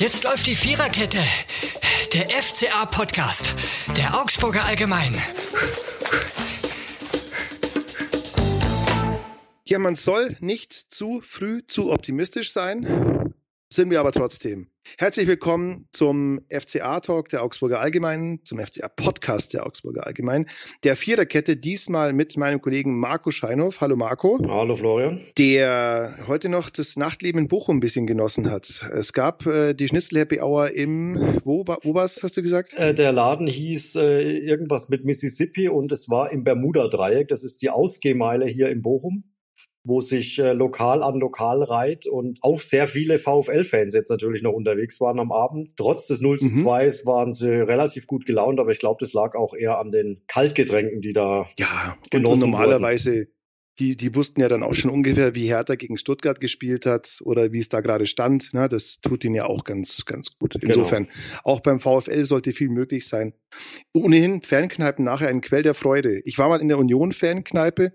Jetzt läuft die Viererkette. Der FCA-Podcast. Der Augsburger Allgemein. Ja, man soll nicht zu früh zu optimistisch sein, sind wir aber trotzdem. Herzlich willkommen zum FCA-Talk der Augsburger Allgemeinen, zum FCA-Podcast der Augsburger Allgemeinen, der Viererkette, diesmal mit meinem Kollegen Marco Scheinhoff. Hallo Marco. Hallo Florian. Der heute noch das Nachtleben in Bochum ein bisschen genossen hat. Es gab äh, die Schnitzel-Happy Hour im, wo, wo war's, hast du gesagt? Äh, der Laden hieß äh, irgendwas mit Mississippi und es war im Bermuda-Dreieck. Das ist die Ausgehmeile hier in Bochum wo sich äh, lokal an lokal reiht und auch sehr viele VfL-Fans jetzt natürlich noch unterwegs waren am Abend. Trotz des 0 zu 2 mhm. waren sie relativ gut gelaunt, aber ich glaube, das lag auch eher an den Kaltgetränken, die da ja, genossen und normalerweise wurden. Die, die wussten ja dann auch schon ungefähr, wie Hertha gegen Stuttgart gespielt hat oder wie es da gerade stand. Na, das tut ihnen ja auch ganz, ganz gut. Genau. Insofern, genau. auch beim VfL sollte viel möglich sein. Ohnehin Fankneipen nachher ein Quell der Freude. Ich war mal in der Union-Fankneipe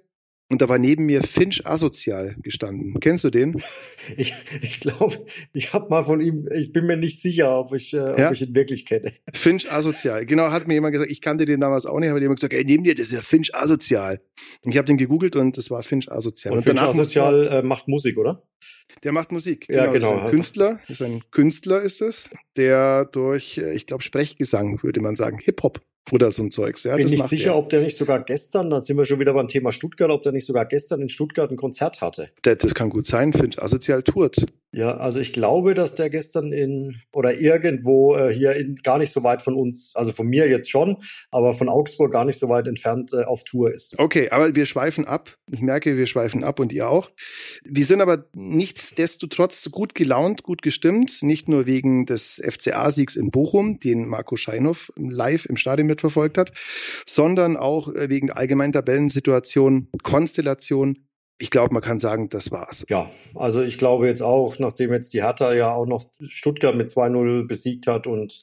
und da war neben mir Finch asozial gestanden. Kennst du den? Ich, ich glaube, ich habe mal von ihm, ich bin mir nicht sicher, ob ich, äh, ja? ob ich ihn wirklich kenne. Finch asozial. Genau, hat mir jemand gesagt, ich kannte den damals auch nicht, aber jemand gesagt, ey, neben dir, das ist ja Finch asozial. Und ich habe den gegoogelt und das war Finch asozial. Und, und Finch asozial äh, macht Musik, oder? Der macht Musik. Genau, ja, genau. Ist ein Künstler, ist ein Künstler ist es, der durch, äh, ich glaube, Sprechgesang, würde man sagen, Hip-Hop oder so ein Zeugs. Ja, Bin nicht sicher, er. ob der nicht sogar gestern, da sind wir schon wieder beim Thema Stuttgart, ob der nicht sogar gestern in Stuttgart ein Konzert hatte. Das, das kann gut sein, Finch asozial tourt. Ja, also ich glaube, dass der gestern in oder irgendwo äh, hier in, gar nicht so weit von uns, also von mir jetzt schon, aber von Augsburg gar nicht so weit entfernt äh, auf Tour ist. Okay, aber wir schweifen ab. Ich merke, wir schweifen ab und ihr auch. Wir sind aber nichtsdestotrotz gut gelaunt, gut gestimmt, nicht nur wegen des FCA-Siegs in Bochum, den Marco Scheinhoff live im Stadion mitverfolgt hat, sondern auch äh, wegen der allgemeinen Tabellensituation, Konstellation ich glaube, man kann sagen, das war's. Ja, also ich glaube jetzt auch, nachdem jetzt die Hertha ja auch noch Stuttgart mit 2-0 besiegt hat und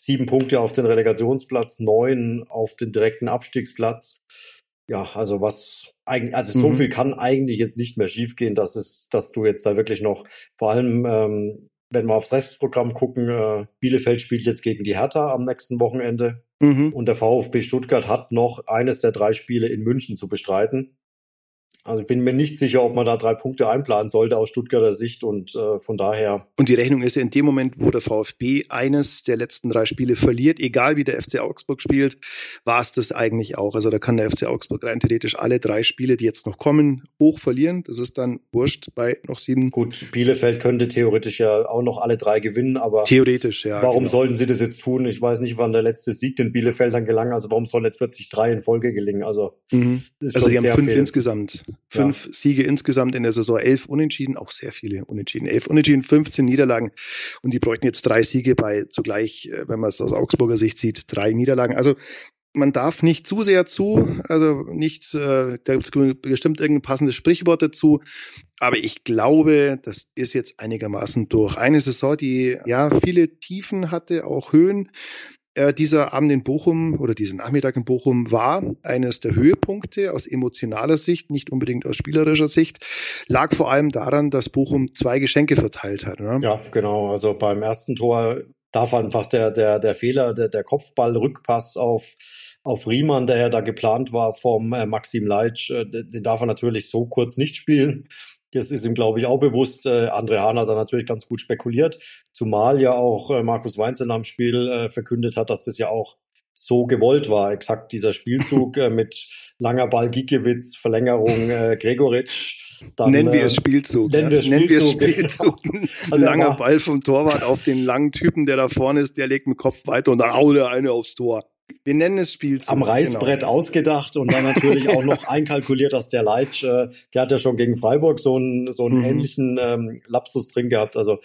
sieben Punkte auf den Relegationsplatz, neun auf den direkten Abstiegsplatz. Ja, also was eigentlich, also so mhm. viel kann eigentlich jetzt nicht mehr schiefgehen, dass es, dass du jetzt da wirklich noch, vor allem, ähm, wenn wir aufs Rechtsprogramm gucken, äh, Bielefeld spielt jetzt gegen die Hertha am nächsten Wochenende. Mhm. Und der VfB Stuttgart hat noch eines der drei Spiele in München zu bestreiten. Also ich bin mir nicht sicher, ob man da drei Punkte einplanen sollte aus Stuttgarter Sicht und äh, von daher. Und die Rechnung ist ja in dem Moment, wo der VfB eines der letzten drei Spiele verliert, egal wie der FC Augsburg spielt, war es das eigentlich auch. Also da kann der FC Augsburg rein theoretisch alle drei Spiele, die jetzt noch kommen, hoch verlieren. Das ist dann wurscht bei noch sieben. Gut, Bielefeld könnte theoretisch ja auch noch alle drei gewinnen, aber theoretisch, ja. Warum genau. sollten sie das jetzt tun? Ich weiß nicht, wann der letzte Sieg den Bielefeldern gelang. Also warum sollen jetzt plötzlich drei in Folge gelingen? Also, mhm. also die haben fünf viel. insgesamt. Fünf ja. Siege insgesamt in der Saison, elf Unentschieden, auch sehr viele Unentschieden. Elf Unentschieden, 15 Niederlagen. Und die bräuchten jetzt drei Siege bei zugleich, äh, wenn man es aus Augsburger Sicht sieht, drei Niederlagen. Also man darf nicht zu sehr zu, also nicht, äh, da gibt es bestimmt irgendein passendes Sprichwort dazu, aber ich glaube, das ist jetzt einigermaßen durch. Eine Saison, die ja viele Tiefen hatte, auch Höhen, äh, dieser Abend in Bochum oder dieser Nachmittag in Bochum war eines der Höhepunkte aus emotionaler Sicht, nicht unbedingt aus spielerischer Sicht, lag vor allem daran, dass Bochum zwei Geschenke verteilt hat. Ne? Ja, genau. Also beim ersten Tor darf einfach der, der, der Fehler, der, der Kopfball-Rückpass auf, auf Riemann, der ja da geplant war vom äh, Maxim Leitsch, äh, den darf er natürlich so kurz nicht spielen. Das ist ihm, glaube ich, auch bewusst. Äh, André Hahn hat da natürlich ganz gut spekuliert, zumal ja auch äh, Markus Weinzel am Spiel äh, verkündet hat, dass das ja auch so gewollt war. Exakt dieser Spielzug äh, mit langer Ball Giekewitz, Verlängerung äh, Gregoritsch. Dann, nennen wir es Spielzug. Nennen wir, Spielzug. Nennen wir es Spielzug. also langer Ball vom Torwart auf den langen Typen, der da vorne ist, der legt mit Kopf weiter und dann haut er eine aufs Tor. Wir nennen es Spielzug. Am Reißbrett genau. ausgedacht und dann natürlich auch noch einkalkuliert, dass der Leitsch, äh, der hat ja schon gegen Freiburg so einen, so einen mhm. ähnlichen ähm, Lapsus drin gehabt. Also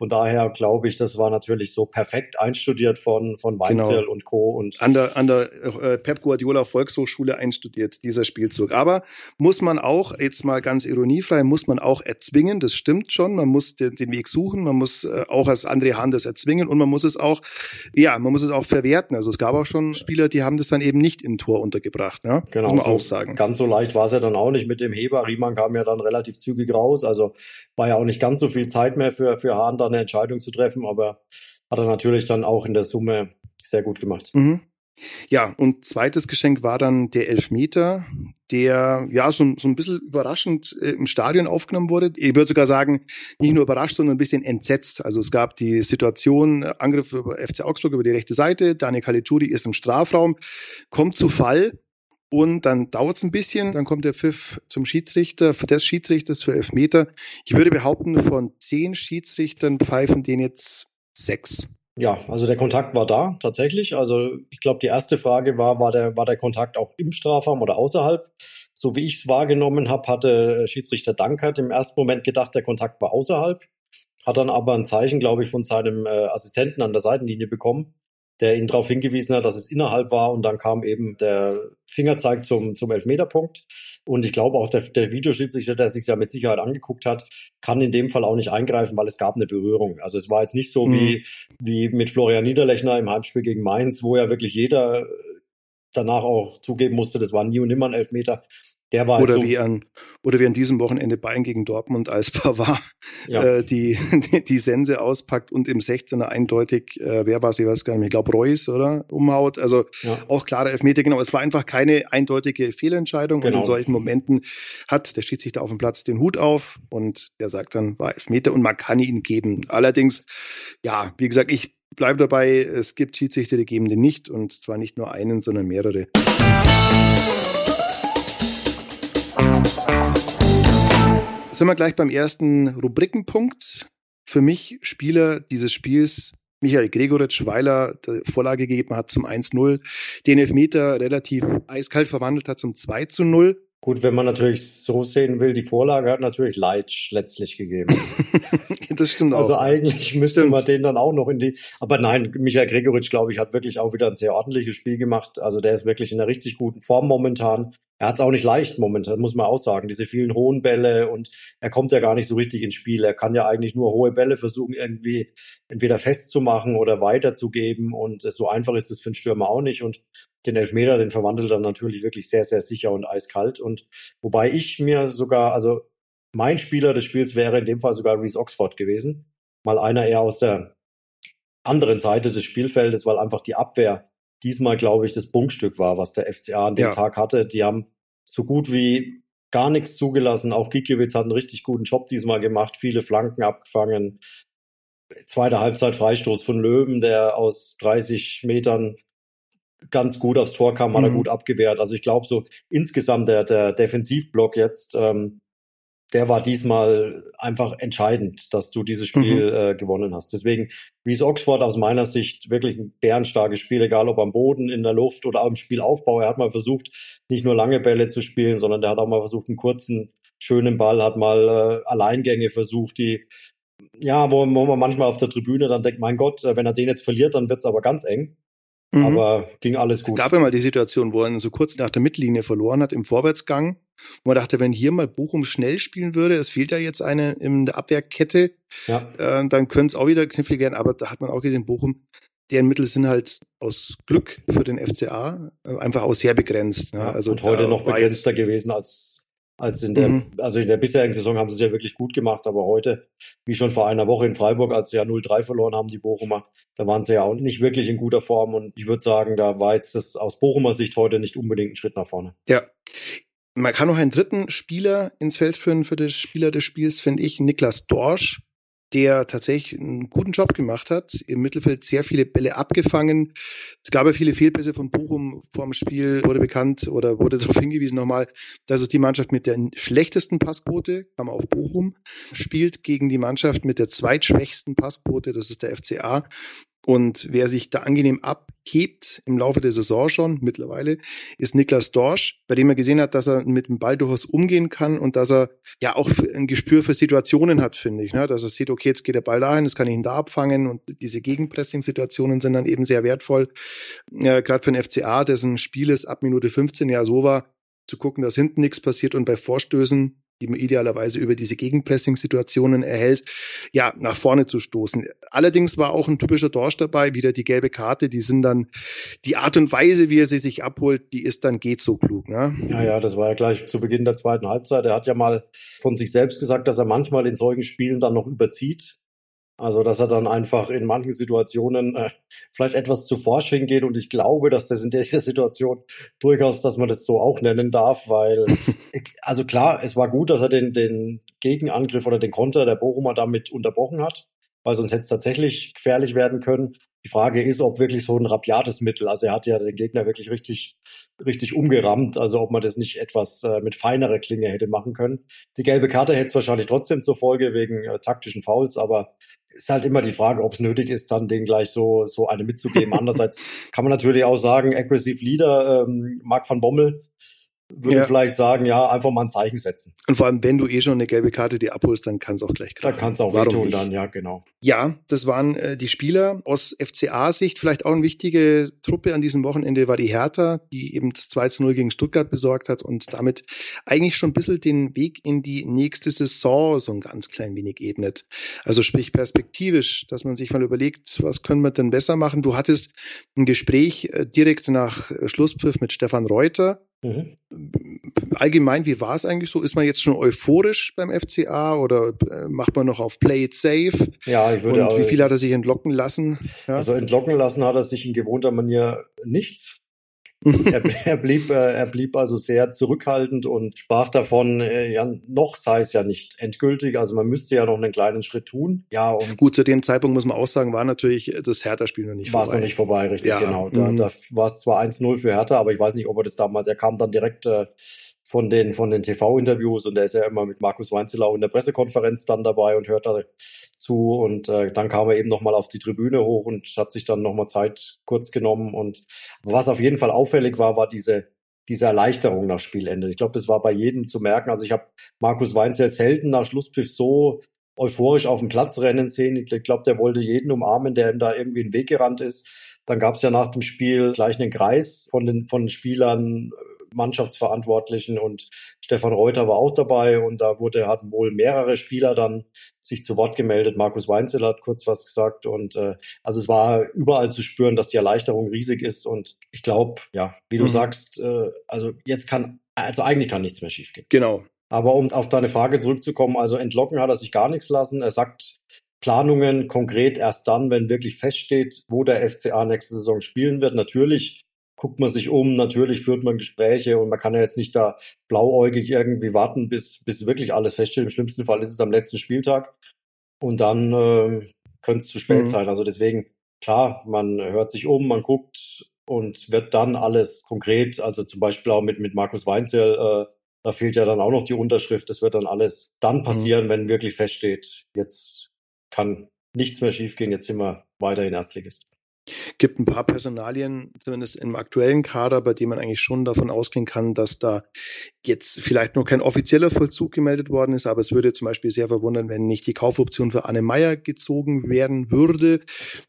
von daher glaube ich, das war natürlich so perfekt einstudiert von, von Weinzel genau. und Co. Und an der, an der äh, Pep Guardiola Volkshochschule einstudiert, dieser Spielzug. Aber muss man auch, jetzt mal ganz ironiefrei, muss man auch erzwingen, das stimmt schon. Man muss den, den Weg suchen, man muss äh, auch als André Hahn das erzwingen und man muss es auch, ja, man muss es auch verwerten. Also es gab auch schon Spieler, die haben das dann eben nicht im Tor untergebracht, ne? Genau. Muss man so auch sagen. Ganz so leicht war es ja dann auch nicht mit dem Heber. Riemann kam ja dann relativ zügig raus. Also war ja auch nicht ganz so viel Zeit mehr für, für Hahn, da eine Entscheidung zu treffen, aber hat er natürlich dann auch in der Summe sehr gut gemacht. Mhm. Ja, und zweites Geschenk war dann der Elfmeter, der ja so, so ein bisschen überraschend äh, im Stadion aufgenommen wurde. Ich würde sogar sagen, nicht nur überrascht, sondern ein bisschen entsetzt. Also es gab die Situation, äh, Angriff über FC Augsburg über die rechte Seite, Daniel Caligiuri ist im Strafraum, kommt zu Fall und dann dauert es ein bisschen, dann kommt der Pfiff zum Schiedsrichter, des Schiedsrichters für Elfmeter. Ich würde behaupten, von zehn Schiedsrichtern pfeifen den jetzt sechs. Ja, also der Kontakt war da tatsächlich. Also ich glaube, die erste Frage war, war der, war der Kontakt auch im Strafraum oder außerhalb? So wie ich es wahrgenommen habe, hatte Schiedsrichter Dankert im ersten Moment gedacht, der Kontakt war außerhalb, hat dann aber ein Zeichen, glaube ich, von seinem äh, Assistenten an der Seitenlinie bekommen der ihn darauf hingewiesen hat, dass es innerhalb war und dann kam eben der Fingerzeig zum, zum Elfmeterpunkt. Und ich glaube auch der, der Videoschiedsrichter, der sich ja mit Sicherheit angeguckt hat, kann in dem Fall auch nicht eingreifen, weil es gab eine Berührung. Also es war jetzt nicht so mhm. wie, wie mit Florian Niederlechner im Heimspiel gegen Mainz, wo ja wirklich jeder danach auch zugeben musste, das war nie und nimmer ein Elfmeter. Der war oder, so wie an, oder wie an diesem Wochenende Bayern gegen Dortmund, als Pavard ja. äh, die, die, die Sense auspackt und im 16er eindeutig, äh, wer war es, ich weiß gar nicht mehr, ich glaube Reus, oder? Umhaut. Also ja. auch klare Elfmeter, genau. Es war einfach keine eindeutige Fehlentscheidung. Genau. Und in genau. solchen Momenten hat der Schiedsrichter auf dem Platz den Hut auf und der sagt dann, war Elfmeter und man kann ihn geben. Allerdings, ja, wie gesagt, ich bleibe dabei, es gibt Schiedsrichter, die geben den nicht und zwar nicht nur einen, sondern mehrere. Sind wir gleich beim ersten Rubrikenpunkt. Für mich Spieler dieses Spiels Michael Gregoritsch, weil er Vorlage gegeben hat zum 1-0, den Elfmeter relativ eiskalt verwandelt hat zum 2 0. Gut, wenn man natürlich so sehen will, die Vorlage hat natürlich Leitsch letztlich gegeben. das stimmt also auch. Also eigentlich müsste stimmt. man den dann auch noch in die. Aber nein, Michael Gregoritsch, glaube ich, hat wirklich auch wieder ein sehr ordentliches Spiel gemacht. Also der ist wirklich in einer richtig guten Form momentan. Er hat es auch nicht leicht momentan, muss man auch sagen. Diese vielen hohen Bälle und er kommt ja gar nicht so richtig ins Spiel. Er kann ja eigentlich nur hohe Bälle versuchen, irgendwie entweder festzumachen oder weiterzugeben. Und so einfach ist es für einen Stürmer auch nicht. Und den Elfmeter, den verwandelt er natürlich wirklich sehr, sehr sicher und eiskalt. Und wobei ich mir sogar, also mein Spieler des Spiels wäre in dem Fall sogar Reese Oxford gewesen. Mal einer eher aus der anderen Seite des Spielfeldes, weil einfach die Abwehr diesmal, glaube ich, das Bunkstück war, was der FCA an dem ja. Tag hatte. Die haben so gut wie gar nichts zugelassen. Auch Gikiewicz hat einen richtig guten Job diesmal gemacht, viele Flanken abgefangen. Zweite Halbzeit Freistoß von Löwen, der aus 30 Metern ganz gut aufs Tor kam, hat er mhm. gut abgewehrt. Also ich glaube so insgesamt der, der Defensivblock jetzt, ähm, der war diesmal einfach entscheidend, dass du dieses Spiel mhm. äh, gewonnen hast. Deswegen Reese Oxford aus meiner Sicht wirklich ein bärenstarkes Spiel, egal ob am Boden, in der Luft oder auch im Spielaufbau. Er hat mal versucht, nicht nur lange Bälle zu spielen, sondern der hat auch mal versucht, einen kurzen, schönen Ball, hat mal äh, Alleingänge versucht, die ja, wo, wo man manchmal auf der Tribüne dann denkt, mein Gott, äh, wenn er den jetzt verliert, dann wird's aber ganz eng. Mhm. Aber ging alles gut. Es gab ja mal die Situation, wo er so kurz nach der Mittellinie verloren hat im Vorwärtsgang. Wo man dachte, wenn hier mal Bochum schnell spielen würde, es fehlt ja jetzt eine in der Abwehrkette, ja. äh, dann könnte es auch wieder knifflig werden. Aber da hat man auch gesehen, Bochum, deren Mittel sind halt aus Glück für den FCA äh, einfach auch sehr begrenzt. Ne? Ja, also und heute noch begrenzter gewesen als als in der, mhm. also in der bisherigen Saison haben sie es ja wirklich gut gemacht, aber heute, wie schon vor einer Woche in Freiburg, als sie ja 0-3 verloren haben, die Bochumer, da waren sie ja auch nicht wirklich in guter Form und ich würde sagen, da war jetzt das aus Bochumer Sicht heute nicht unbedingt ein Schritt nach vorne. Ja. Man kann noch einen dritten Spieler ins Feld führen für das Spieler des Spiels, finde ich, Niklas Dorsch der tatsächlich einen guten Job gemacht hat. Im Mittelfeld sehr viele Bälle abgefangen. Es gab ja viele Fehlpässe von Bochum vor dem Spiel, wurde bekannt oder wurde darauf hingewiesen nochmal, dass es die Mannschaft mit der schlechtesten Passquote, kam auf Bochum, spielt gegen die Mannschaft mit der zweitschwächsten Passquote, das ist der FCA. Und wer sich da angenehm abhebt im Laufe der Saison schon mittlerweile, ist Niklas Dorsch, bei dem er gesehen hat, dass er mit dem Ball durchaus umgehen kann und dass er ja auch ein Gespür für Situationen hat, finde ich. Ne? Dass er sieht, okay, jetzt geht der Ball dahin, das kann ich ihn da abfangen und diese Gegenpressing-Situationen sind dann eben sehr wertvoll. Ja, Gerade für den FCA, dessen Spiel ist ab Minute 15 ja so war, zu gucken, dass hinten nichts passiert und bei Vorstößen die man idealerweise über diese Gegenpressing-Situationen erhält, ja, nach vorne zu stoßen. Allerdings war auch ein typischer Dorsch dabei, wieder die gelbe Karte, die sind dann, die Art und Weise, wie er sie sich abholt, die ist dann geht so klug, ne? Ja, ja, das war ja gleich zu Beginn der zweiten Halbzeit. Er hat ja mal von sich selbst gesagt, dass er manchmal in solchen Spielen dann noch überzieht. Also, dass er dann einfach in manchen Situationen äh, vielleicht etwas zu forsch hingeht. Und ich glaube, dass das in dieser Situation durchaus, dass man das so auch nennen darf, weil, also klar, es war gut, dass er den, den Gegenangriff oder den Konter der Bochumer damit unterbrochen hat weil sonst hätte es tatsächlich gefährlich werden können. Die Frage ist, ob wirklich so ein rabiates Mittel, also er hat ja den Gegner wirklich richtig, richtig umgerammt, also ob man das nicht etwas äh, mit feinerer Klinge hätte machen können. Die gelbe Karte hätte es wahrscheinlich trotzdem zur Folge wegen äh, taktischen Fouls, aber ist halt immer die Frage, ob es nötig ist, dann den gleich so, so eine mitzugeben. Andererseits kann man natürlich auch sagen, Aggressive Leader, ähm, Marc van Bommel, würde ja. vielleicht sagen, ja, einfach mal ein Zeichen setzen. Und vor allem, wenn du eh schon eine gelbe Karte dir abholst, dann kann es auch gleich Da kann es auch wehtun dann, ja, genau. Ja, das waren äh, die Spieler. Aus FCA-Sicht vielleicht auch eine wichtige Truppe an diesem Wochenende war die Hertha, die eben das 2 zu 0 gegen Stuttgart besorgt hat und damit eigentlich schon ein bisschen den Weg in die nächste Saison so ein ganz klein wenig ebnet. Also sprich perspektivisch, dass man sich mal überlegt, was können wir denn besser machen? Du hattest ein Gespräch äh, direkt nach äh, Schlusspfiff mit Stefan Reuter, Mhm. Allgemein, wie war es eigentlich so? Ist man jetzt schon euphorisch beim FCA oder äh, macht man noch auf Play it safe? Ja, ich würde Und wie viel hat er sich entlocken lassen? Ja? Also entlocken lassen hat er sich in gewohnter Manier nichts er, er, blieb, äh, er blieb also sehr zurückhaltend und sprach davon, äh, ja, noch sei es ja nicht endgültig, also man müsste ja noch einen kleinen Schritt tun. Ja, und Gut, zu dem Zeitpunkt muss man auch sagen, war natürlich das Hertha-Spiel noch nicht war vorbei. War es noch nicht vorbei, richtig, ja. genau. Da, mhm. da war es zwar 1-0 für Hertha, aber ich weiß nicht, ob er das damals, er kam dann direkt äh, von den, von den TV-Interviews und er ist ja immer mit Markus Weinzelau in der Pressekonferenz dann dabei und hört da zu und äh, dann kam er eben nochmal auf die Tribüne hoch und hat sich dann nochmal Zeit kurz genommen und was auf jeden Fall auffällig war, war diese diese Erleichterung nach Spielende. Ich glaube, das war bei jedem zu merken. Also ich habe Markus Weinz ja selten nach Schlusspfiff so euphorisch auf dem Platz rennen sehen. Ich glaube, der wollte jeden umarmen, der ihm da irgendwie den Weg gerannt ist. Dann gab es ja nach dem Spiel gleich einen Kreis von den, von den Spielern Mannschaftsverantwortlichen und Stefan Reuter war auch dabei und da wurde, hatten wohl mehrere Spieler dann sich zu Wort gemeldet. Markus Weinzel hat kurz was gesagt und äh, also es war überall zu spüren, dass die Erleichterung riesig ist und ich glaube, ja, wie du mhm. sagst, äh, also jetzt kann, also eigentlich kann nichts mehr schiefgehen. Genau. Aber um auf deine Frage zurückzukommen, also entlocken hat er sich gar nichts lassen. Er sagt, Planungen konkret erst dann, wenn wirklich feststeht, wo der FCA nächste Saison spielen wird. Natürlich guckt man sich um, natürlich führt man Gespräche und man kann ja jetzt nicht da blauäugig irgendwie warten, bis, bis wirklich alles feststeht. Im schlimmsten Fall ist es am letzten Spieltag und dann äh, könnte es zu spät mhm. sein. Also deswegen, klar, man hört sich um, man guckt und wird dann alles konkret, also zum Beispiel auch mit, mit Markus Weinzel, äh, da fehlt ja dann auch noch die Unterschrift. Das wird dann alles dann mhm. passieren, mhm. wenn wirklich feststeht, jetzt kann nichts mehr schiefgehen, jetzt sind wir weiterhin Erstligist gibt ein paar Personalien, zumindest im aktuellen Kader, bei denen man eigentlich schon davon ausgehen kann, dass da jetzt vielleicht noch kein offizieller Vollzug gemeldet worden ist, aber es würde zum Beispiel sehr verwundern, wenn nicht die Kaufoption für Anne Meyer gezogen werden würde.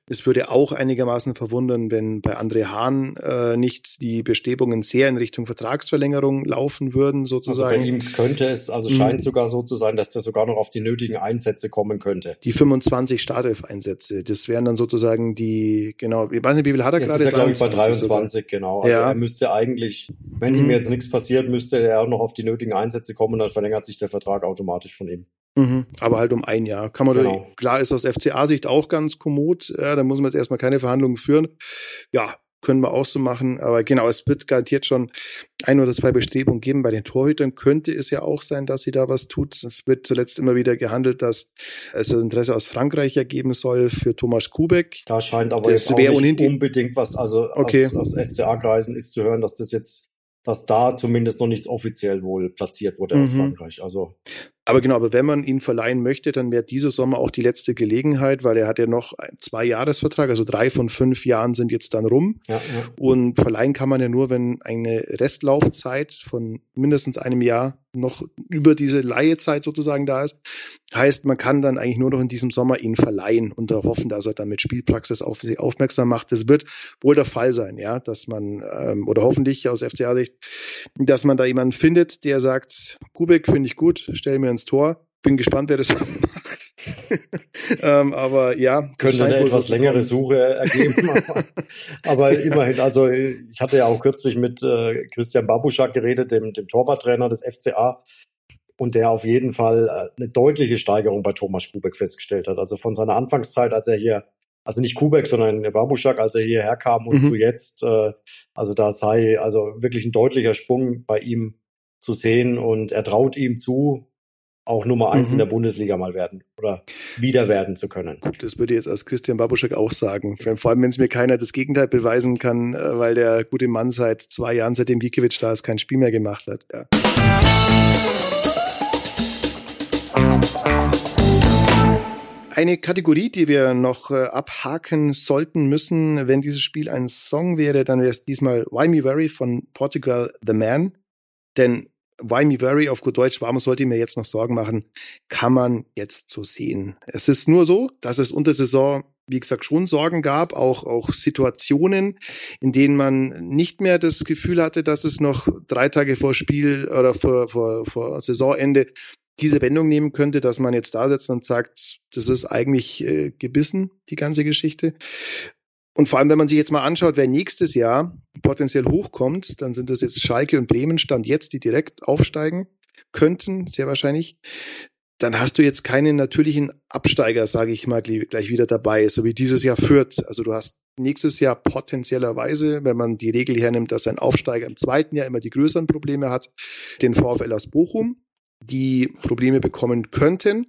Es würde auch einigermaßen verwundern, wenn bei André Hahn äh, nicht die Bestrebungen sehr in Richtung Vertragsverlängerung laufen würden, sozusagen. Also bei ihm könnte es, also scheint mhm. sogar so zu sein, dass der sogar noch auf die nötigen Einsätze kommen könnte. Die 25 Startelf-Einsätze, das wären dann sozusagen die, genau, ich weiß nicht, wie viel hat er jetzt gerade? Ist er, glaube ich, bei 23, sogar. genau. Also ja. er müsste eigentlich, wenn mhm. ihm jetzt nichts passiert, müsste er auch noch auf die nötigen Einsätze kommen und dann verlängert sich der Vertrag automatisch von ihm. Mhm, aber halt um ein Jahr. Kann man genau. klar ist aus FCA-Sicht auch ganz kommod. Ja, da muss man jetzt erstmal keine Verhandlungen führen. Ja, können wir auch so machen. Aber genau, es wird garantiert schon ein oder zwei Bestrebungen geben. Bei den Torhütern könnte es ja auch sein, dass sie da was tut. Es wird zuletzt immer wieder gehandelt, dass es das Interesse aus Frankreich ergeben soll für Thomas Kubek. Da scheint aber das jetzt auch nicht unbedingt was, also okay. aus, aus FCA-Kreisen ist zu hören, dass das jetzt dass da zumindest noch nichts offiziell wohl platziert wurde mhm. aus Frankreich. Also Aber genau, aber wenn man ihn verleihen möchte, dann wäre dieser Sommer auch die letzte Gelegenheit, weil er hat ja noch einen Zwei-Jahres-Vertrag, also drei von fünf Jahren sind jetzt dann rum. Ja, ja. Und verleihen kann man ja nur, wenn eine Restlaufzeit von mindestens einem Jahr noch über diese Leihezeit sozusagen da ist. Heißt, man kann dann eigentlich nur noch in diesem Sommer ihn verleihen und hoffen, dass er dann mit Spielpraxis auf sich aufmerksam macht. Das wird wohl der Fall sein, ja, dass man, ähm, oder hoffentlich aus FCA-Sicht, dass man da jemanden findet, der sagt, Kubek finde ich gut, stell mir ins Tor. Bin gespannt, wer das macht. ähm, aber ja. Könnte eine etwas so längere Suche ergeben. aber, aber, immerhin, also ich hatte ja auch kürzlich mit äh, Christian Babuschak geredet, dem, dem Torwarttrainer des FCA, und der auf jeden Fall äh, eine deutliche Steigerung bei Thomas Kubek festgestellt hat. Also von seiner Anfangszeit, als er hier, also nicht Kubek, sondern Babuschak, als er hierher kam und mhm. zu jetzt, äh, also da sei also wirklich ein deutlicher Sprung bei ihm zu sehen und er traut ihm zu, auch Nummer eins mhm. in der Bundesliga mal werden oder wieder werden zu können. Das würde ich jetzt als Christian Babuschek auch sagen. Vor allem, wenn es mir keiner das Gegenteil beweisen kann, äh, weil der gute Mann seit zwei Jahren, seitdem Gikiewicz da ist, kein Spiel mehr gemacht hat. Ja. Eine Kategorie, die wir noch äh, abhaken sollten müssen, wenn dieses Spiel ein Song wäre, dann wäre es diesmal Why Me Very von Portugal The Man. Denn Why Me Very auf gut Deutsch, warum sollte ich mir jetzt noch Sorgen machen, kann man jetzt so sehen. Es ist nur so, dass es unter Saison wie gesagt, schon Sorgen gab, auch, auch Situationen, in denen man nicht mehr das Gefühl hatte, dass es noch drei Tage vor Spiel oder vor, vor, vor Saisonende diese Wendung nehmen könnte, dass man jetzt da sitzt und sagt, das ist eigentlich äh, gebissen, die ganze Geschichte. Und vor allem, wenn man sich jetzt mal anschaut, wer nächstes Jahr potenziell hochkommt, dann sind das jetzt Schalke und Bremen Stand jetzt, die direkt aufsteigen könnten, sehr wahrscheinlich. Dann hast du jetzt keinen natürlichen Absteiger, sage ich mal, gleich wieder dabei, so wie dieses Jahr führt. Also du hast nächstes Jahr potenziellerweise, wenn man die Regel hernimmt, dass ein Aufsteiger im zweiten Jahr immer die größeren Probleme hat, den VfL aus Bochum die Probleme bekommen könnten.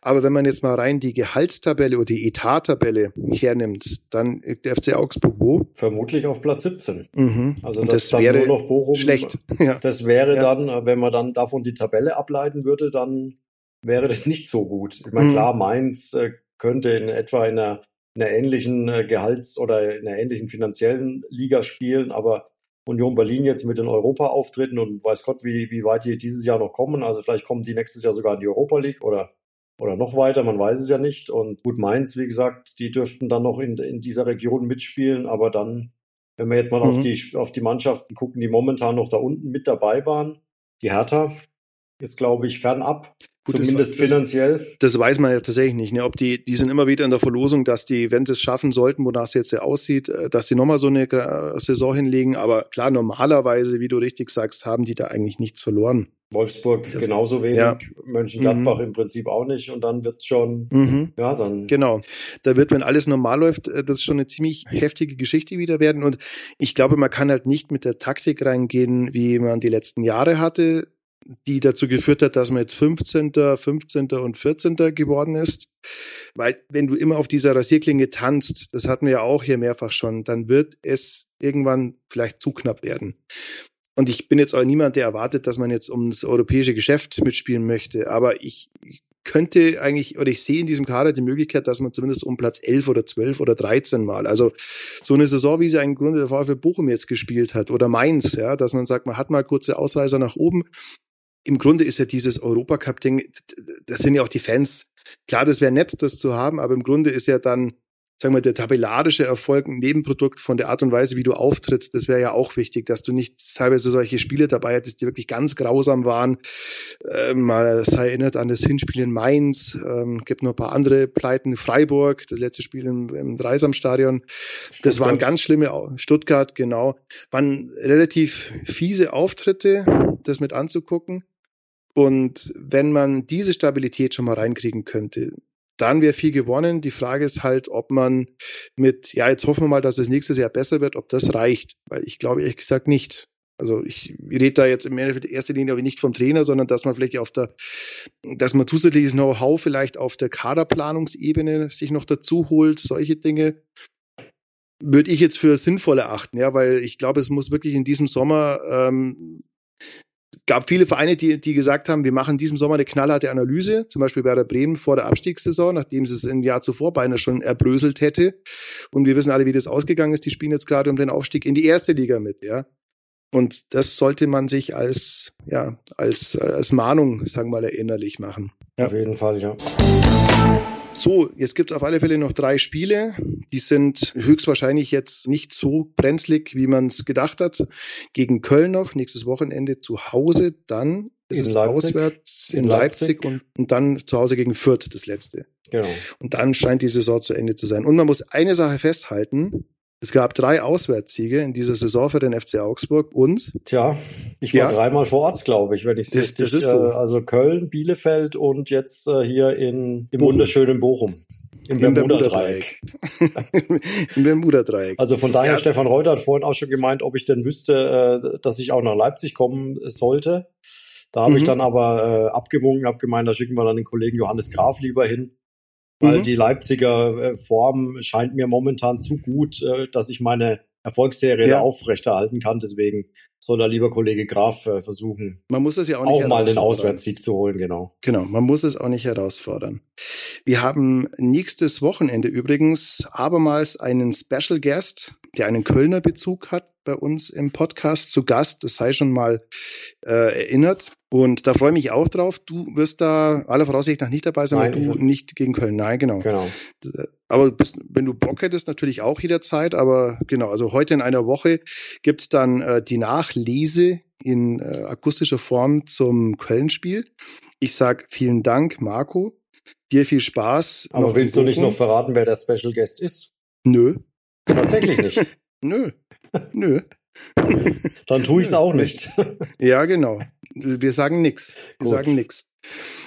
Aber wenn man jetzt mal rein die Gehaltstabelle oder die Etattabelle hernimmt, dann der FC Augsburg wo? Vermutlich auf Platz 17. Mhm. Also das, das wäre nur noch Bochum. Schlecht. Ja. Das wäre ja. dann, wenn man dann davon die Tabelle ableiten würde, dann wäre das nicht so gut. Ich meine, mhm. klar, Mainz äh, könnte in etwa in einer, in einer ähnlichen äh, Gehalts- oder in einer ähnlichen finanziellen Liga spielen, aber Union Berlin jetzt mit den Europa-Auftritten und weiß Gott, wie, wie weit die dieses Jahr noch kommen. Also vielleicht kommen die nächstes Jahr sogar in die Europa League oder, oder noch weiter, man weiß es ja nicht. Und gut, Mainz, wie gesagt, die dürften dann noch in, in dieser Region mitspielen, aber dann, wenn wir jetzt mal mhm. auf, die, auf die Mannschaften gucken, die momentan noch da unten mit dabei waren, die Hertha ist, glaube ich, fernab. Gut, Zumindest das, finanziell. Das, weiß man ja tatsächlich nicht. Ne? Ob die, die sind immer wieder in der Verlosung, dass die, wenn sie es schaffen sollten, wonach es jetzt ja aussieht, äh, dass die nochmal so eine äh, Saison hinlegen. Aber klar, normalerweise, wie du richtig sagst, haben die da eigentlich nichts verloren. Wolfsburg das, genauso wenig, ja. Mönchengladbach mhm. im Prinzip auch nicht und dann wird's schon, mhm. ja, dann. Genau. Da wird, wenn alles normal läuft, äh, das schon eine ziemlich heftige Geschichte wieder werden und ich glaube, man kann halt nicht mit der Taktik reingehen, wie man die letzten Jahre hatte, die dazu geführt hat, dass man jetzt 15., 15. und 14. geworden ist. Weil wenn du immer auf dieser Rasierklinge tanzt, das hatten wir ja auch hier mehrfach schon, dann wird es irgendwann vielleicht zu knapp werden. Und ich bin jetzt auch niemand, der erwartet, dass man jetzt um das europäische Geschäft mitspielen möchte. Aber ich könnte eigentlich, oder ich sehe in diesem Kader die Möglichkeit, dass man zumindest um Platz 11 oder 12 oder 13 mal, also so eine Saison, wie sie im Grunde der VfL Bochum jetzt gespielt hat oder Mainz, ja, dass man sagt, man hat mal kurze Ausreißer nach oben, im Grunde ist ja dieses Europacup-Ding, das sind ja auch die Fans. Klar, das wäre nett, das zu haben, aber im Grunde ist ja dann, sagen wir, der tabellarische Erfolg ein Nebenprodukt von der Art und Weise, wie du auftrittst. Das wäre ja auch wichtig, dass du nicht teilweise solche Spiele dabei hattest, die wirklich ganz grausam waren. Ähm, mal sei erinnert an das Hinspiel in Mainz, ähm, gibt noch ein paar andere Pleiten, Freiburg, das letzte Spiel im, im Dreisamstadion. Das waren ganz schlimme, Stuttgart, genau, waren relativ fiese Auftritte, das mit anzugucken. Und wenn man diese Stabilität schon mal reinkriegen könnte, dann wäre viel gewonnen. Die Frage ist halt, ob man mit, ja, jetzt hoffen wir mal, dass es nächstes Jahr besser wird, ob das reicht. Weil ich glaube ehrlich gesagt nicht. Also ich rede da jetzt im Endeffekt erster Linie aber nicht vom Trainer, sondern dass man vielleicht auf der, dass man zusätzliches Know-how vielleicht auf der Kaderplanungsebene sich noch dazu holt, solche Dinge würde ich jetzt für sinnvoll erachten, ja, weil ich glaube, es muss wirklich in diesem Sommer ähm, gab viele Vereine, die, die gesagt haben, wir machen diesem Sommer eine knallharte Analyse, zum Beispiel Werder Bremen vor der Abstiegssaison, nachdem sie es im Jahr zuvor beinahe schon erbröselt hätte. Und wir wissen alle, wie das ausgegangen ist. Die spielen jetzt gerade um den Aufstieg in die erste Liga mit, ja. Und das sollte man sich als, ja, als, als Mahnung, sagen wir mal, erinnerlich machen. Ja. Auf jeden Fall, ja. So, jetzt gibt's auf alle Fälle noch drei Spiele. Die sind höchstwahrscheinlich jetzt nicht so brenzlig, wie man es gedacht hat. Gegen Köln noch, nächstes Wochenende zu Hause, dann ist in es Leipzig. auswärts in, in Leipzig, Leipzig, und, und dann zu Hause gegen Fürth, das letzte. Genau. Und dann scheint die Saison zu Ende zu sein. Und man muss eine Sache festhalten, es gab drei Auswärtssiege in dieser Saison für den FC Augsburg und? Tja, ich war ja. dreimal vor Ort, glaube ich, wenn ich es richtig. Das ist so. Äh, also Köln, Bielefeld und jetzt äh, hier in, im Bochum. wunderschönen Bochum. Im Bermuda-Dreieck. Im Bermuda-Dreieck. Also von daher, ja. Stefan Reuter hat vorhin auch schon gemeint, ob ich denn wüsste, äh, dass ich auch nach Leipzig kommen sollte. Da habe mhm. ich dann aber äh, abgewogen, habe gemeint, da schicken wir dann den Kollegen Johannes Graf lieber hin weil mhm. die Leipziger äh, Form scheint mir momentan zu gut, äh, dass ich meine Erfolgsserie ja. aufrechterhalten kann. Deswegen soll der lieber Kollege Graf äh, versuchen, man muss es ja auch, auch mal den Auswärtssieg zu holen, genau. Genau, man muss es auch nicht herausfordern. Wir haben nächstes Wochenende übrigens abermals einen Special Guest, der einen Kölner Bezug hat bei uns im Podcast zu Gast. Das sei schon mal äh, erinnert. Und da freue ich mich auch drauf. Du wirst da aller Voraussicht nach nicht dabei sein, Nein, weil du nicht gegen Köln. Nein, genau. Genau. Aber bist, wenn du Bock hättest, natürlich auch jederzeit. Aber genau, also heute in einer Woche gibt's dann äh, die Nachlese in äh, akustischer Form zum Köln-Spiel. Ich sag vielen Dank, Marco. Dir viel Spaß. Aber willst du nicht noch verraten, wer der Special Guest ist? Nö. Tatsächlich nicht. Nö. Nö. Dann tue ich es auch nicht. Ja, genau. Wir sagen nichts. Wir Gut. sagen nichts.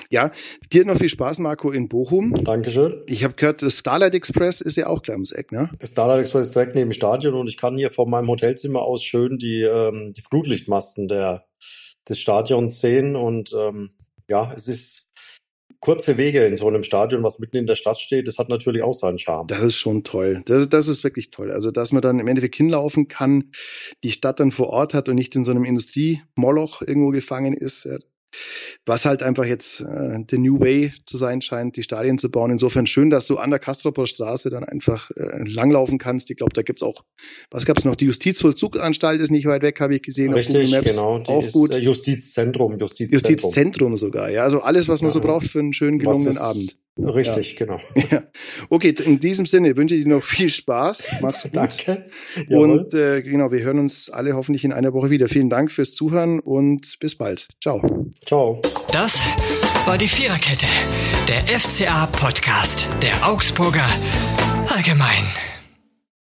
Ja, dir noch viel Spaß, Marco, in Bochum. Dankeschön. Ich habe gehört, das Starlight Express ist ja auch gleich ums Eck, ne? Das Starlight Express ist direkt neben dem Stadion und ich kann hier von meinem Hotelzimmer aus schön die, ähm, die Flutlichtmasten der, des Stadions sehen und ähm, ja, es ist kurze Wege in so einem Stadion, was mitten in der Stadt steht, das hat natürlich auch seinen Charme. Das ist schon toll. Das, das ist wirklich toll. Also, dass man dann im Endeffekt hinlaufen kann, die Stadt dann vor Ort hat und nicht in so einem Industriemoloch irgendwo gefangen ist. Was halt einfach jetzt äh, the new way zu sein scheint, die Stadien zu bauen. Insofern schön, dass du an der Kastroper Straße dann einfach äh, langlaufen kannst. Ich glaube, da gibt's auch, was gab's noch? Die Justizvollzuganstalt ist nicht weit weg, habe ich gesehen. Richtig, genau. Die auch ist, gut. Äh, Justizzentrum, Justizzentrum. Justizzentrum sogar, ja. Also alles, was man ja. so braucht für einen schönen gelungenen Abend. Richtig, ja. genau. Ja. Okay, in diesem Sinne wünsche ich dir noch viel Spaß. Mach's gut. Danke. Jawohl. Und äh, genau, wir hören uns alle hoffentlich in einer Woche wieder. Vielen Dank fürs Zuhören und bis bald. Ciao. Ciao. Das war die Viererkette, der FCA-Podcast der Augsburger Allgemein.